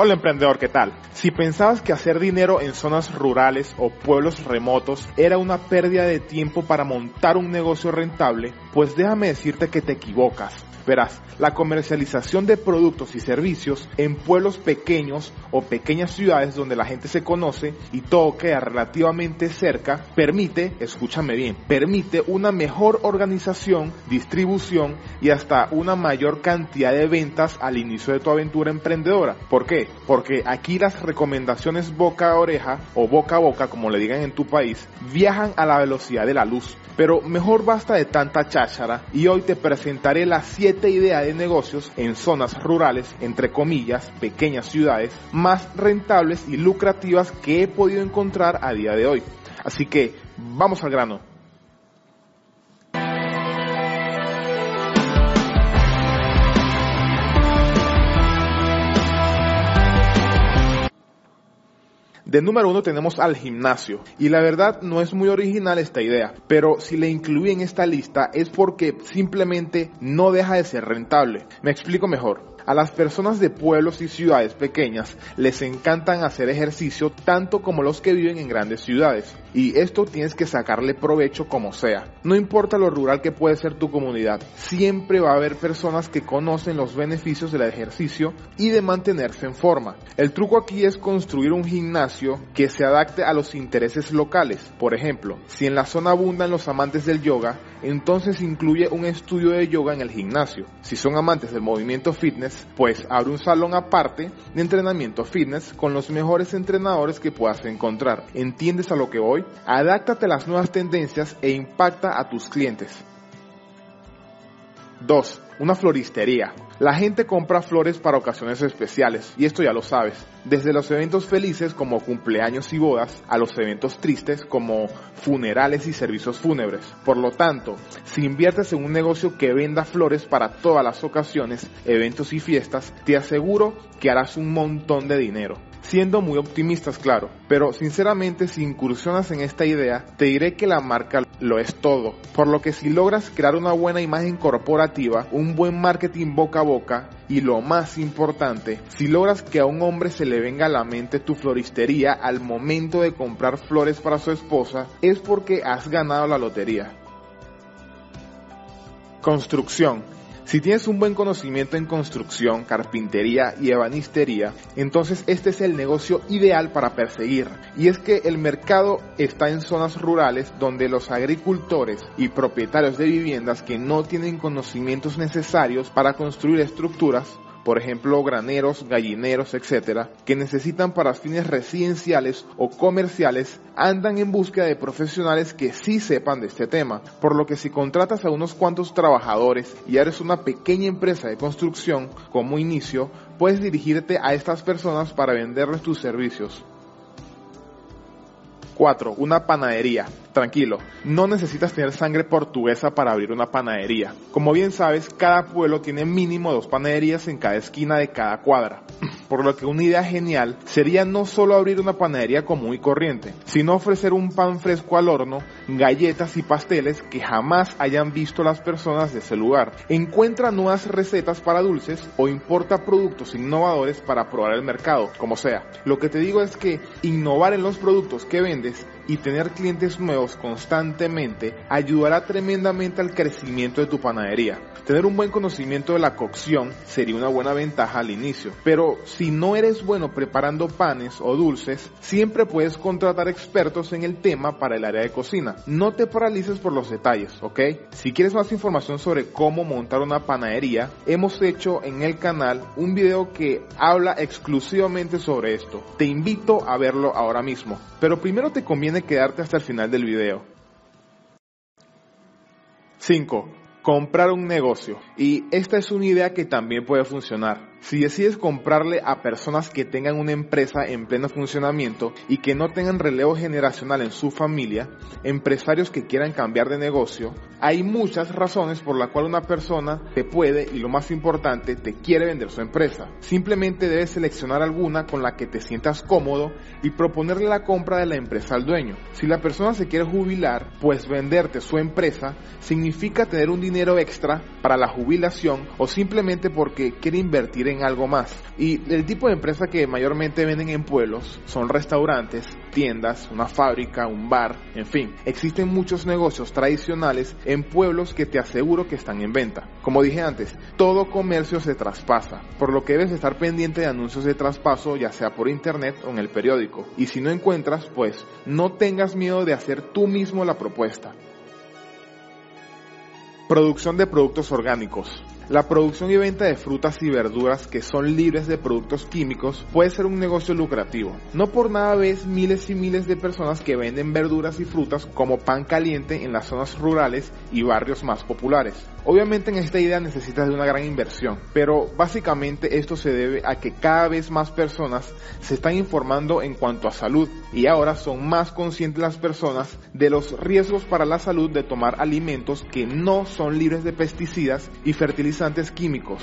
Hola emprendedor, ¿qué tal? Si pensabas que hacer dinero en zonas rurales o pueblos remotos era una pérdida de tiempo para montar un negocio rentable, pues déjame decirte que te equivocas. Verás, la comercialización de productos y servicios en pueblos pequeños o pequeñas ciudades donde la gente se conoce y todo queda relativamente cerca, permite, escúchame bien, permite una mejor organización, distribución y hasta una mayor cantidad de ventas al inicio de tu aventura emprendedora. ¿Por qué? Porque aquí las recomendaciones boca a oreja o boca a boca, como le digan en tu país, viajan a la velocidad de la luz. Pero mejor basta de tanta cháchara y hoy te presentaré las 7 idea de negocios en zonas rurales, entre comillas, pequeñas ciudades, más rentables y lucrativas que he podido encontrar a día de hoy. Así que vamos al grano. De número uno tenemos al gimnasio. Y la verdad no es muy original esta idea, pero si le incluí en esta lista es porque simplemente no deja de ser rentable. Me explico mejor. A las personas de pueblos y ciudades pequeñas les encantan hacer ejercicio tanto como los que viven en grandes ciudades. Y esto tienes que sacarle provecho como sea. No importa lo rural que puede ser tu comunidad, siempre va a haber personas que conocen los beneficios del ejercicio y de mantenerse en forma. El truco aquí es construir un gimnasio que se adapte a los intereses locales. Por ejemplo, si en la zona abundan los amantes del yoga, entonces incluye un estudio de yoga en el gimnasio. Si son amantes del movimiento fitness, pues abre un salón aparte de entrenamiento fitness con los mejores entrenadores que puedas encontrar. ¿Entiendes a lo que voy? Adáctate a las nuevas tendencias e impacta a tus clientes. 2. Una floristería. La gente compra flores para ocasiones especiales, y esto ya lo sabes, desde los eventos felices como cumpleaños y bodas a los eventos tristes como funerales y servicios fúnebres. Por lo tanto, si inviertes en un negocio que venda flores para todas las ocasiones, eventos y fiestas, te aseguro que harás un montón de dinero siendo muy optimistas, claro. Pero sinceramente, si incursionas en esta idea, te diré que la marca lo es todo. Por lo que si logras crear una buena imagen corporativa, un buen marketing boca a boca y lo más importante, si logras que a un hombre se le venga a la mente tu floristería al momento de comprar flores para su esposa, es porque has ganado la lotería. Construcción. Si tienes un buen conocimiento en construcción, carpintería y ebanistería, entonces este es el negocio ideal para perseguir. Y es que el mercado está en zonas rurales donde los agricultores y propietarios de viviendas que no tienen conocimientos necesarios para construir estructuras por ejemplo graneros, gallineros, etcétera, que necesitan para fines residenciales o comerciales, andan en búsqueda de profesionales que sí sepan de este tema. Por lo que si contratas a unos cuantos trabajadores y eres una pequeña empresa de construcción como inicio, puedes dirigirte a estas personas para venderles tus servicios. 4. Una panadería. Tranquilo, no necesitas tener sangre portuguesa para abrir una panadería. Como bien sabes, cada pueblo tiene mínimo dos panaderías en cada esquina de cada cuadra. Por lo que una idea genial sería no solo abrir una panadería común y corriente, sino ofrecer un pan fresco al horno, galletas y pasteles que jamás hayan visto las personas de ese lugar. Encuentra nuevas recetas para dulces o importa productos innovadores para probar el mercado, como sea. Lo que te digo es que innovar en los productos que vendes y tener clientes nuevos constantemente ayudará tremendamente al crecimiento de tu panadería. Tener un buen conocimiento de la cocción sería una buena ventaja al inicio, pero si no eres bueno preparando panes o dulces, siempre puedes contratar expertos en el tema para el área de cocina. No te paralices por los detalles, ¿ok? Si quieres más información sobre cómo montar una panadería, hemos hecho en el canal un video que habla exclusivamente sobre esto. Te invito a verlo ahora mismo. Pero primero te conviene quedarte hasta el final del video. 5. Comprar un negocio. Y esta es una idea que también puede funcionar. Si decides comprarle a personas que tengan una empresa en pleno funcionamiento y que no tengan relevo generacional en su familia, empresarios que quieran cambiar de negocio, hay muchas razones por las cuales una persona te puede y lo más importante, te quiere vender su empresa. Simplemente debes seleccionar alguna con la que te sientas cómodo y proponerle la compra de la empresa al dueño. Si la persona se quiere jubilar, pues venderte su empresa significa tener un dinero extra para la jubilación o simplemente porque quiere invertir en algo más. Y el tipo de empresa que mayormente venden en pueblos son restaurantes, tiendas, una fábrica, un bar, en fin, existen muchos negocios tradicionales en pueblos que te aseguro que están en venta. Como dije antes, todo comercio se traspasa, por lo que debes estar pendiente de anuncios de traspaso ya sea por internet o en el periódico. Y si no encuentras, pues no tengas miedo de hacer tú mismo la propuesta. Producción de productos orgánicos. La producción y venta de frutas y verduras que son libres de productos químicos puede ser un negocio lucrativo. No por nada ves miles y miles de personas que venden verduras y frutas como pan caliente en las zonas rurales y barrios más populares. Obviamente en esta idea necesitas de una gran inversión, pero básicamente esto se debe a que cada vez más personas se están informando en cuanto a salud y ahora son más conscientes las personas de los riesgos para la salud de tomar alimentos que no son libres de pesticidas y fertilizantes químicos.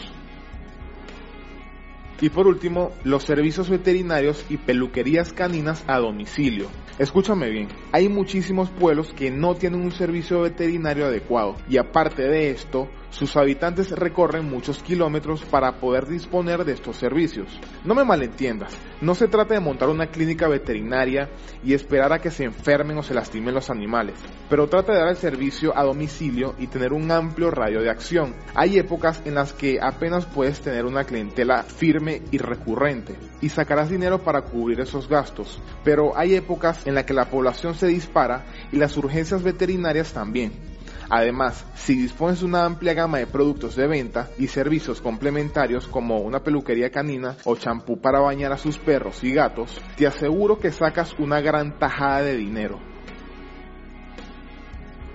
Y por último, los servicios veterinarios y peluquerías caninas a domicilio. Escúchame bien, hay muchísimos pueblos que no tienen un servicio veterinario adecuado y aparte de esto, sus habitantes recorren muchos kilómetros para poder disponer de estos servicios. No me malentiendas, no se trata de montar una clínica veterinaria y esperar a que se enfermen o se lastimen los animales, pero trata de dar el servicio a domicilio y tener un amplio radio de acción. Hay épocas en las que apenas puedes tener una clientela firme y recurrente y sacarás dinero para cubrir esos gastos, pero hay épocas en las que la población se dispara y las urgencias veterinarias también. Además, si dispones de una amplia gama de productos de venta y servicios complementarios como una peluquería canina o champú para bañar a sus perros y gatos, te aseguro que sacas una gran tajada de dinero.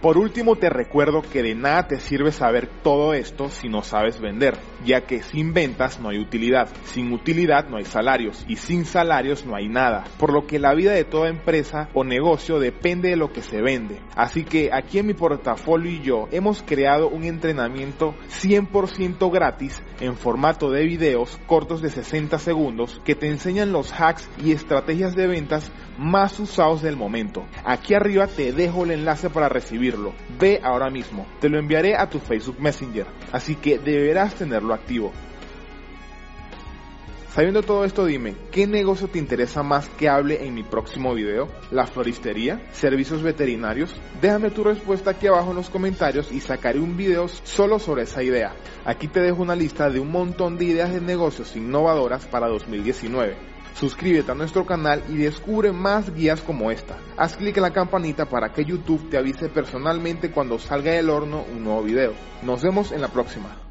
Por último, te recuerdo que de nada te sirve saber todo esto si no sabes vender, ya que sin ventas no hay utilidad, sin utilidad no hay salarios y sin salarios no hay nada, por lo que la vida de toda empresa o negocio depende de lo que se vende. Así que aquí en mi portafolio y yo hemos creado un entrenamiento 100% gratis en formato de videos cortos de 60 segundos que te enseñan los hacks y estrategias de ventas más usados del momento. Aquí arriba te dejo el enlace para recibir Ve ahora mismo, te lo enviaré a tu Facebook Messenger, así que deberás tenerlo activo. Sabiendo todo esto, dime, ¿qué negocio te interesa más que hable en mi próximo video? ¿La floristería? ¿Servicios veterinarios? Déjame tu respuesta aquí abajo en los comentarios y sacaré un video solo sobre esa idea. Aquí te dejo una lista de un montón de ideas de negocios innovadoras para 2019. Suscríbete a nuestro canal y descubre más guías como esta. Haz clic en la campanita para que YouTube te avise personalmente cuando salga del horno un nuevo video. Nos vemos en la próxima.